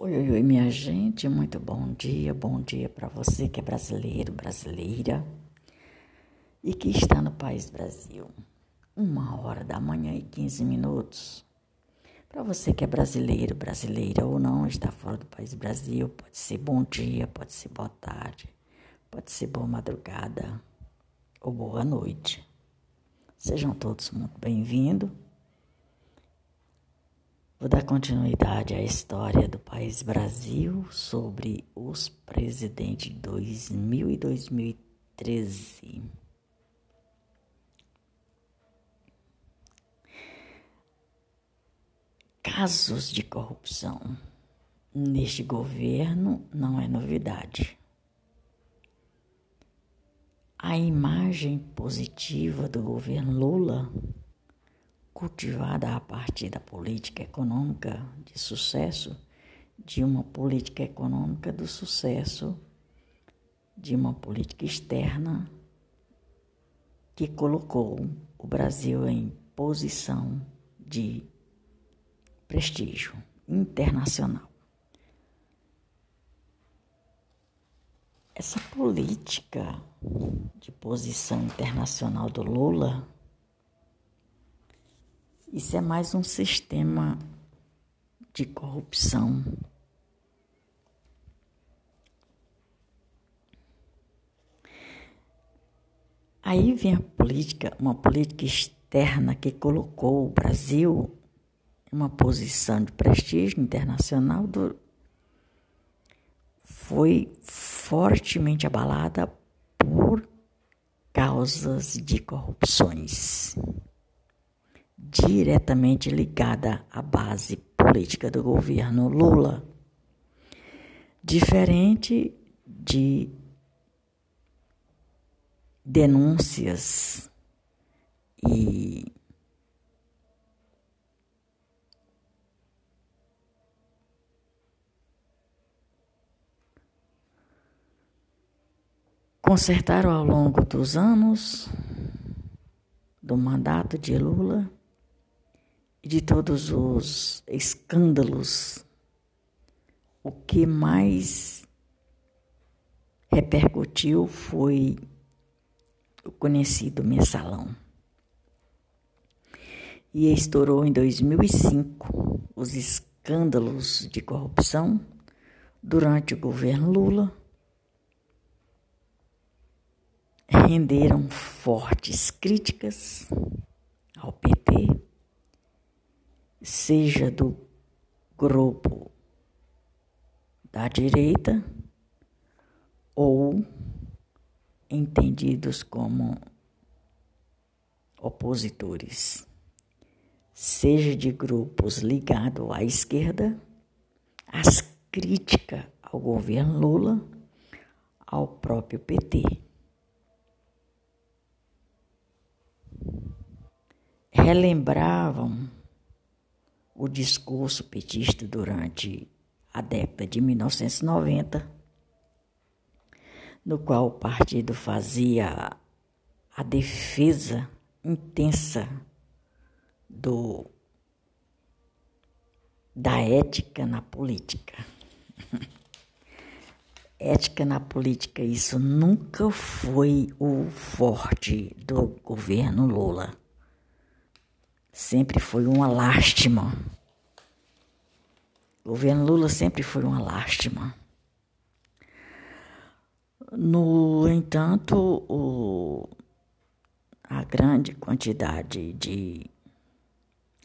Oi, oi, oi, minha gente, muito bom dia, bom dia para você que é brasileiro, brasileira e que está no país Brasil. Uma hora da manhã e 15 minutos. Para você que é brasileiro, brasileira ou não, está fora do país Brasil, pode ser bom dia, pode ser boa tarde, pode ser boa madrugada ou boa noite. Sejam todos muito bem-vindos. Vou dar continuidade à história do país Brasil sobre os presidentes de 2000 e 2013. Casos de corrupção neste governo não é novidade. A imagem positiva do governo Lula cultivada a partir da política econômica de sucesso, de uma política econômica do sucesso, de uma política externa que colocou o Brasil em posição de prestígio internacional. Essa política de posição internacional do Lula isso é mais um sistema de corrupção. Aí vem a política, uma política externa que colocou o Brasil em uma posição de prestígio internacional do, foi fortemente abalada por causas de corrupções diretamente ligada à base política do governo Lula, diferente de denúncias e consertaram ao longo dos anos do mandato de Lula de todos os escândalos, o que mais repercutiu foi o conhecido mensalão. E estourou em 2005 os escândalos de corrupção durante o governo Lula. Renderam fortes críticas ao PT seja do grupo da direita ou entendidos como opositores, seja de grupos ligados à esquerda, as críticas ao governo Lula, ao próprio PT. Relembravam o discurso petista durante a década de 1990, no qual o partido fazia a defesa intensa do da ética na política. ética na política, isso nunca foi o forte do governo Lula sempre foi uma lástima. O governo Lula sempre foi uma lástima. No entanto, o, a grande quantidade de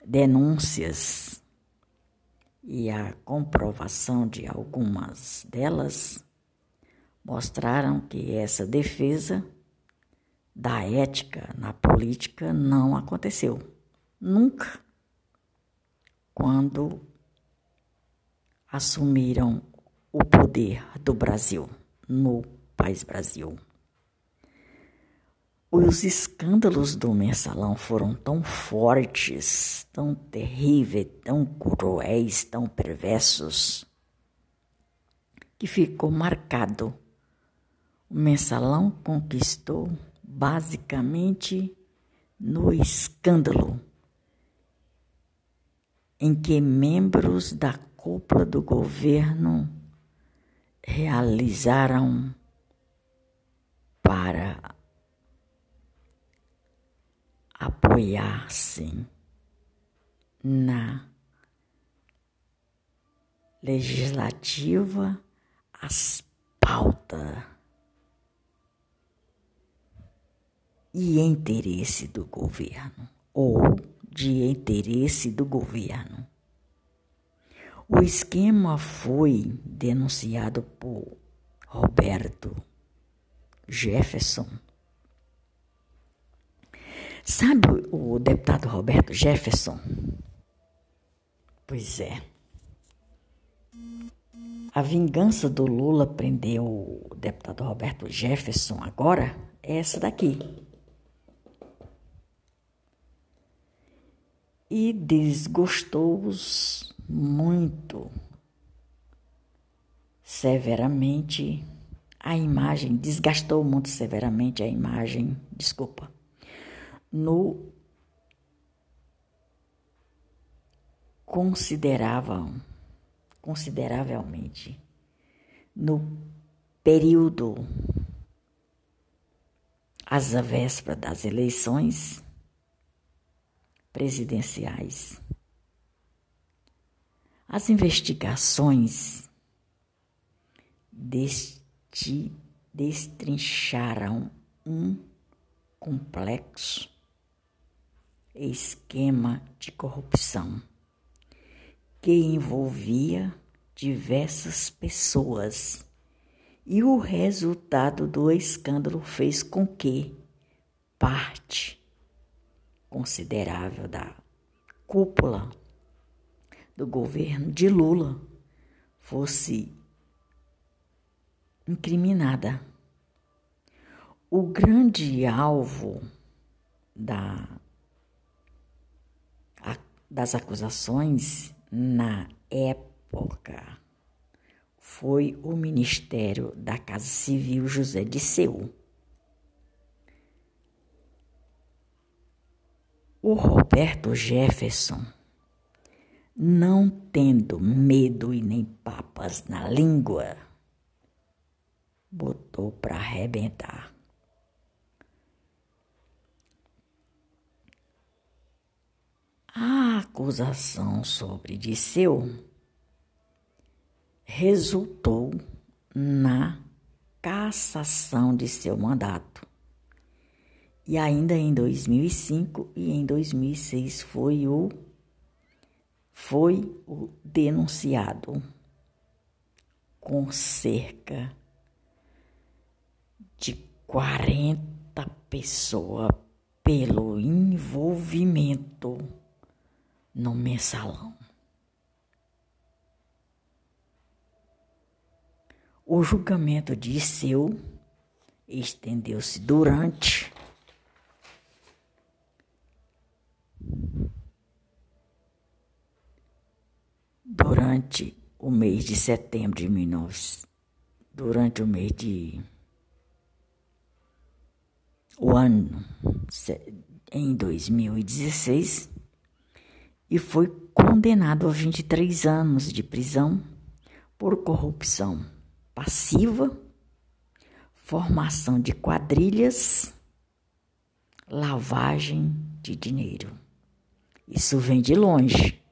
denúncias e a comprovação de algumas delas mostraram que essa defesa da ética na política não aconteceu. Nunca. Quando assumiram o poder do Brasil, no país Brasil. Os escândalos do mensalão foram tão fortes, tão terríveis, tão cruéis, tão perversos, que ficou marcado. O mensalão conquistou basicamente no escândalo em que membros da cúpula do governo realizaram para apoiar-se na legislativa as pautas e interesse do governo ou de interesse do governo. O esquema foi denunciado por Roberto Jefferson. Sabe o deputado Roberto Jefferson? Pois é. A vingança do Lula prendeu o deputado Roberto Jefferson agora é essa daqui. E desgostou-os muito severamente. A imagem, desgastou muito severamente a imagem, desculpa, no consideravam consideravelmente no período às vésperas das eleições presidenciais. As investigações deste, destrincharam um complexo esquema de corrupção que envolvia diversas pessoas. E o resultado do escândalo fez com que parte considerável da cúpula do governo de Lula fosse incriminada. O grande alvo da, das acusações na época foi o Ministério da Casa Civil José Disseu. O Roberto Jefferson, não tendo medo e nem papas na língua, botou para arrebentar. A acusação sobre Disseu resultou na cassação de seu mandato. E ainda em 2005 e em 2006 foi o foi o denunciado com cerca de 40 pessoas pelo envolvimento no mensalão. O julgamento de Seu estendeu-se durante durante o mês de setembro de 19 durante o mês de o ano em 2016 e foi condenado a 23 anos de prisão por corrupção passiva, formação de quadrilhas, lavagem de dinheiro. Isso vem de longe.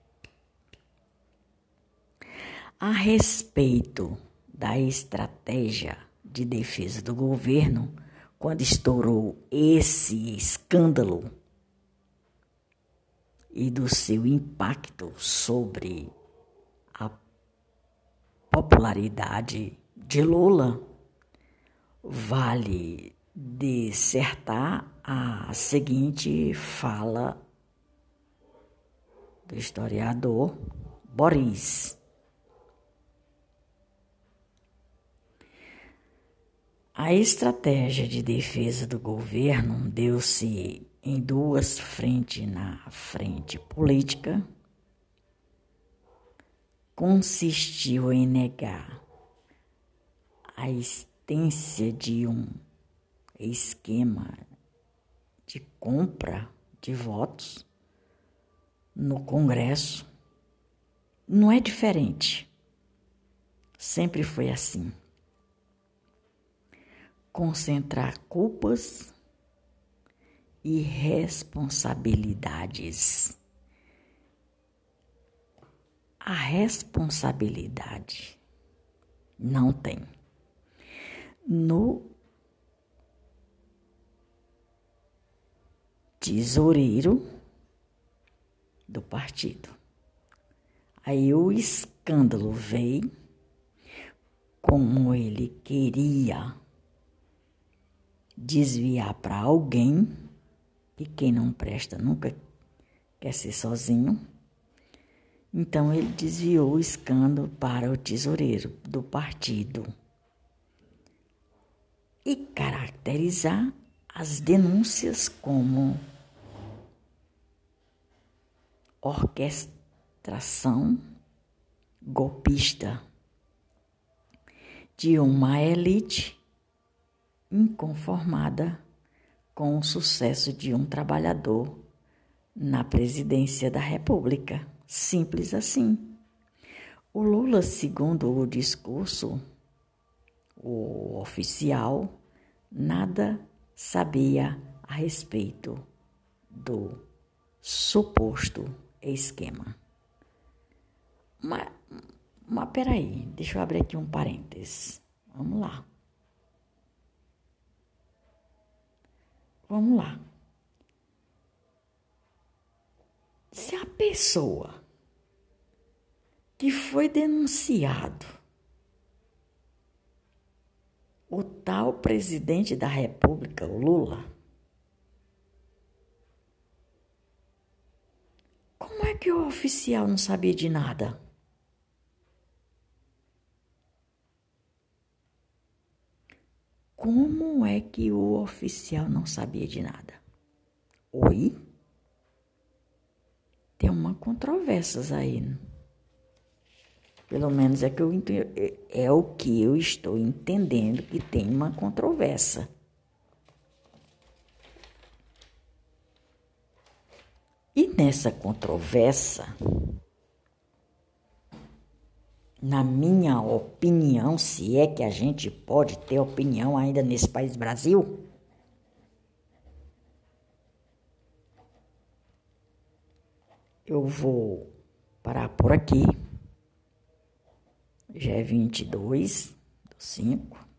A respeito da estratégia de defesa do governo, quando estourou esse escândalo e do seu impacto sobre a popularidade de Lula, vale dissertar a seguinte fala do historiador Boris. A estratégia de defesa do governo deu-se em duas frentes na frente política, consistiu em negar a existência de um esquema de compra de votos no Congresso, não é diferente. Sempre foi assim. Concentrar culpas e responsabilidades. A responsabilidade não tem. No tesoureiro do partido. Aí o escândalo veio, como ele queria desviar para alguém, e quem não presta nunca quer ser sozinho. Então ele desviou o escândalo para o tesoureiro do partido e caracterizar as denúncias como orquestração golpista de uma elite inconformada com o sucesso de um trabalhador na presidência da República. Simples assim. O Lula, segundo o discurso, o oficial, nada sabia a respeito do suposto esquema. Mas, mas peraí, deixa eu abrir aqui um parênteses. Vamos lá. Vamos lá. Se a pessoa que foi denunciado o tal presidente da República, o Lula, Como é que o oficial não sabia de nada? Como é que o oficial não sabia de nada? Oi? Tem uma controvérsia aí. Pelo menos é, que eu, é, é o que eu estou entendendo que tem uma controvérsia. E nessa controvérsia, na minha opinião, se é que a gente pode ter opinião ainda nesse país Brasil, eu vou parar por aqui. Já é 22 do 5.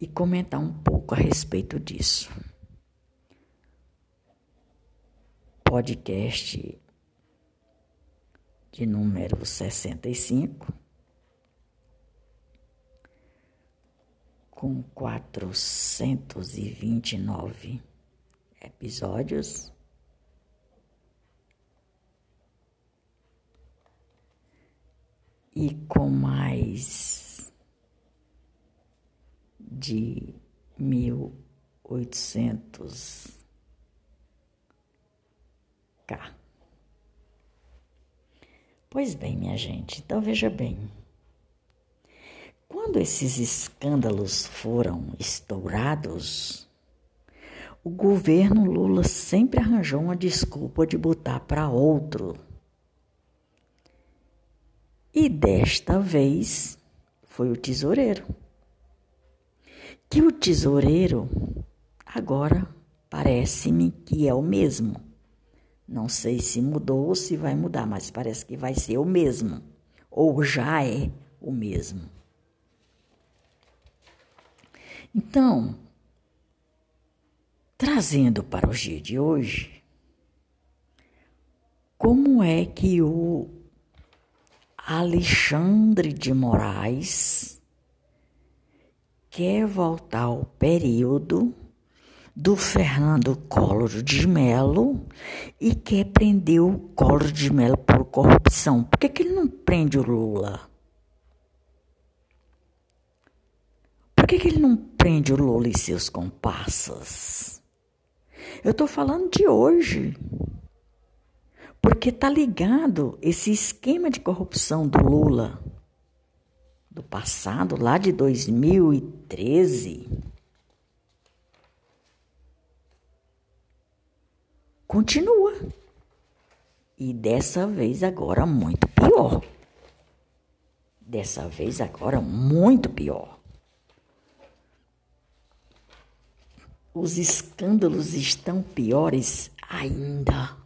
E comentar um pouco a respeito disso. podcast de número 65, com 429 episódios. E com mais de mil oitocentos cá. Pois bem, minha gente, então veja bem. Quando esses escândalos foram estourados, o governo Lula sempre arranjou uma desculpa de botar para outro. E desta vez foi o tesoureiro. Que o tesoureiro agora parece-me que é o mesmo. Não sei se mudou ou se vai mudar, mas parece que vai ser o mesmo, ou já é o mesmo. Então, trazendo para o dia de hoje, como é que o Alexandre de Moraes quer voltar ao período do Fernando Collor de Mello e quer prender o Collor de Mello por corrupção. Por que, que ele não prende o Lula? Por que, que ele não prende o Lula e seus comparsas? Eu estou falando de hoje. Porque tá ligado esse esquema de corrupção do Lula do passado, lá de 2013 continua. E dessa vez agora muito pior. Dessa vez agora muito pior. Os escândalos estão piores ainda.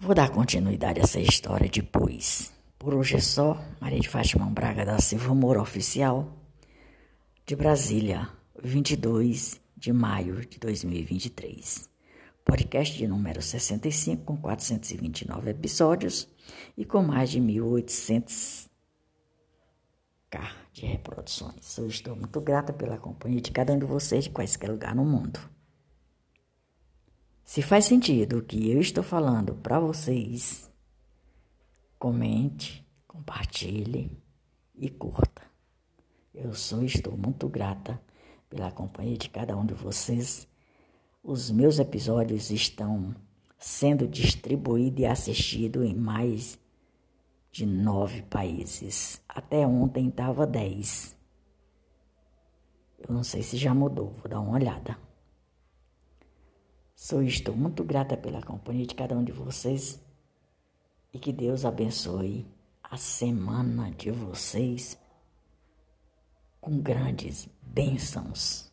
Vou dar continuidade a essa história depois. Por hoje é só. Maria de Fátima Braga da Silva Moura Oficial, de Brasília, 22 de maio de 2023. Podcast de número 65, com 429 episódios e com mais de 1.800k de reproduções. Eu estou muito grata pela companhia de cada um de vocês de quaisquer lugar no mundo. Se faz sentido o que eu estou falando para vocês, comente, compartilhe e curta. Eu sou estou muito grata pela companhia de cada um de vocês. Os meus episódios estão sendo distribuídos e assistidos em mais de nove países. Até ontem estava dez. Eu não sei se já mudou, vou dar uma olhada. Sou estou muito grata pela companhia de cada um de vocês e que Deus abençoe a semana de vocês com grandes bênçãos.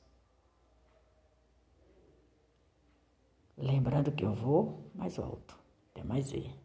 Lembrando que eu vou mais alto. Até mais ver.